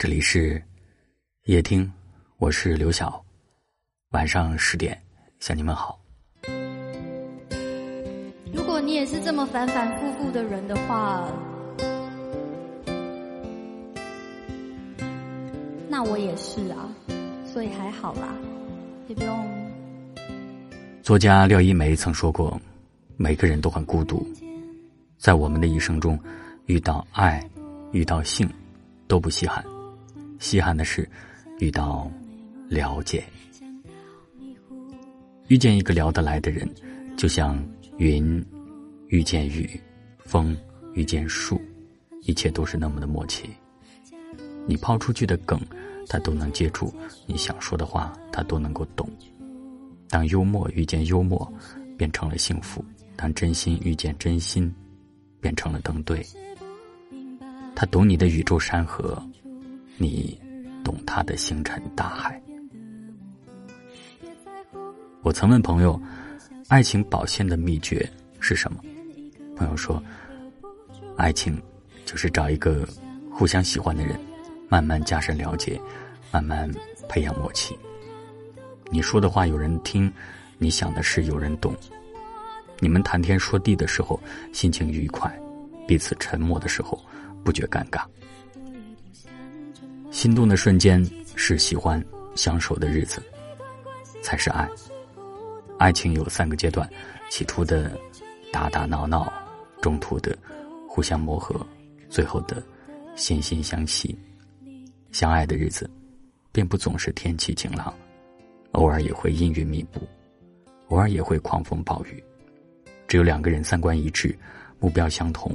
这里是夜听，我是刘晓。晚上十点向你们好。如果你也是这么反反复复的人的话，那我也是啊，所以还好啦，也不用。作家廖一梅曾说过：“每个人都很孤独，在我们的一生中，遇到爱，遇到性，都不稀罕。稀罕的是遇到了解。遇见一个聊得来的人，就像云遇见雨，风遇见树，一切都是那么的默契。你抛出去的梗，他都能接住；你想说的话，他都能够懂。”当幽默遇见幽默，变成了幸福；当真心遇见真心，变成了登对。他懂你的宇宙山河，你懂他的星辰大海。我曾问朋友，爱情保鲜的秘诀是什么？朋友说，爱情就是找一个互相喜欢的人，慢慢加深了解，慢慢培养默契。你说的话有人听，你想的事有人懂。你们谈天说地的时候心情愉快，彼此沉默的时候不觉尴尬。心动的瞬间是喜欢，相守的日子才是爱。爱情有三个阶段：起初的打打闹闹，中途的互相磨合，最后的惺惺相惜。相爱的日子，并不总是天气晴朗。偶尔也会阴云密布，偶尔也会狂风暴雨。只有两个人三观一致，目标相同，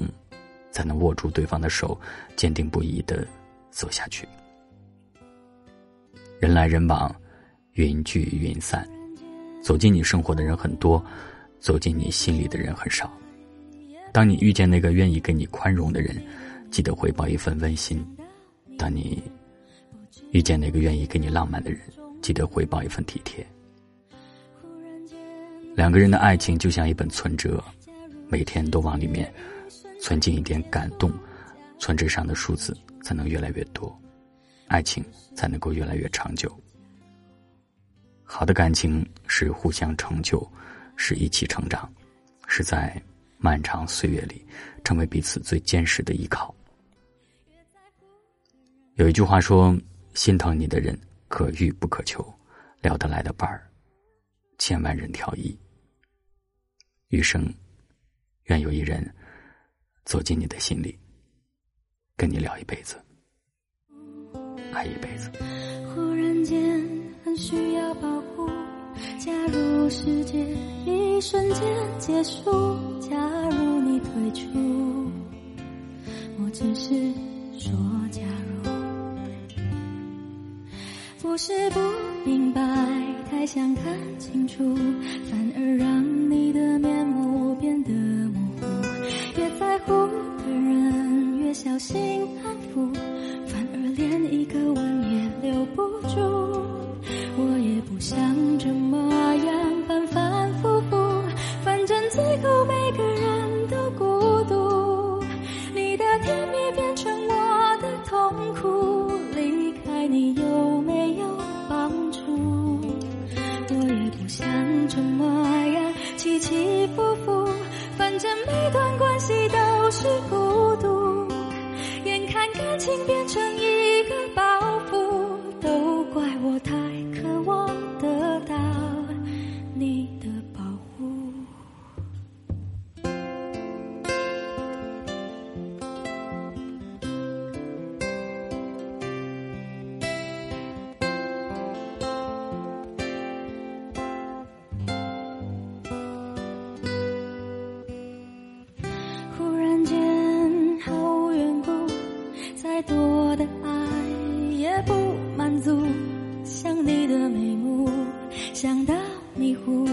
才能握住对方的手，坚定不移的走下去。人来人往，云聚云散，走进你生活的人很多，走进你心里的人很少。当你遇见那个愿意给你宽容的人，记得回报一份温馨；当你遇见那个愿意给你浪漫的人，记得回报一份体贴。两个人的爱情就像一本存折，每天都往里面存进一点感动，存折上的数字才能越来越多，爱情才能够越来越长久。好的感情是互相成就，是一起成长，是在漫长岁月里成为彼此最坚实的依靠。有一句话说：“心疼你的人。”可遇不可求，聊得来的伴儿，千万人挑一。余生，愿有一人走进你的心里，跟你聊一辈子，爱一辈子。忽然间很需要保护，假如世界一瞬间结束，假如你退出，我只是说假如。不是不明白，太想看清楚，反而让你的面目小心安抚，反而连一个吻也留不住。我也不想这么样反反复复，反正最后每个人都孤独。你的甜蜜变成我的痛苦，离开你有没有帮助？我也不想。这么样起起伏伏，反正每段关系都是孤独。感情变成一我的爱也不满足想你的眉目，想到迷糊，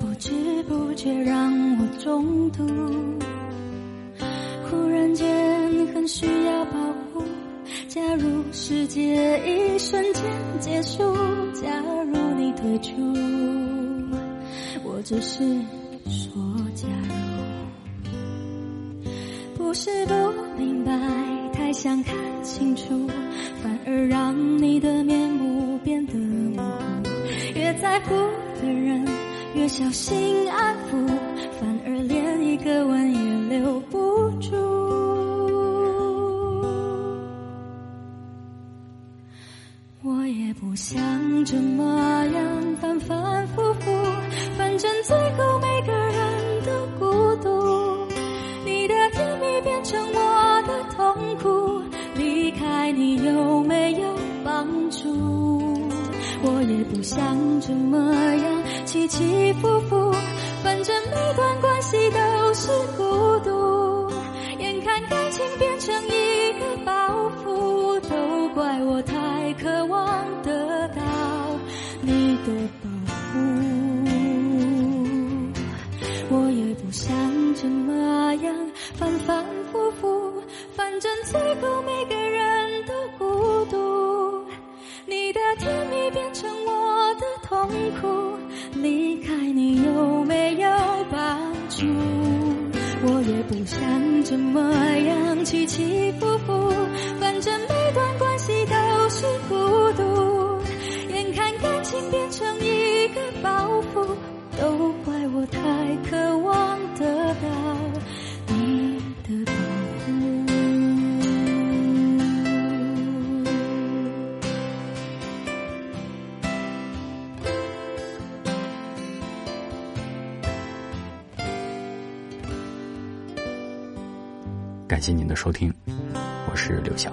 不知不觉让我中毒。忽然间很需要保护。假如世界一瞬间结束，假如你退出，我只是说假如。不是不明白，想看清楚，反而让你的面目变得模糊。越在乎的人越小心安抚，反而连一个吻也留不住。我也不想这么。我也不想这么样起起伏伏，反正每段关系都是孤独。眼看感情变成一个包袱，都怪我太渴望得到你的保护。我也不想这么样反反复复，反正最后苦，离开你有没有帮助？我也不想这么样起起伏伏，反正每段关系都是孤独。眼看感情变成一个包袱，都怪我太渴望得到感谢您的收听，我是刘晓。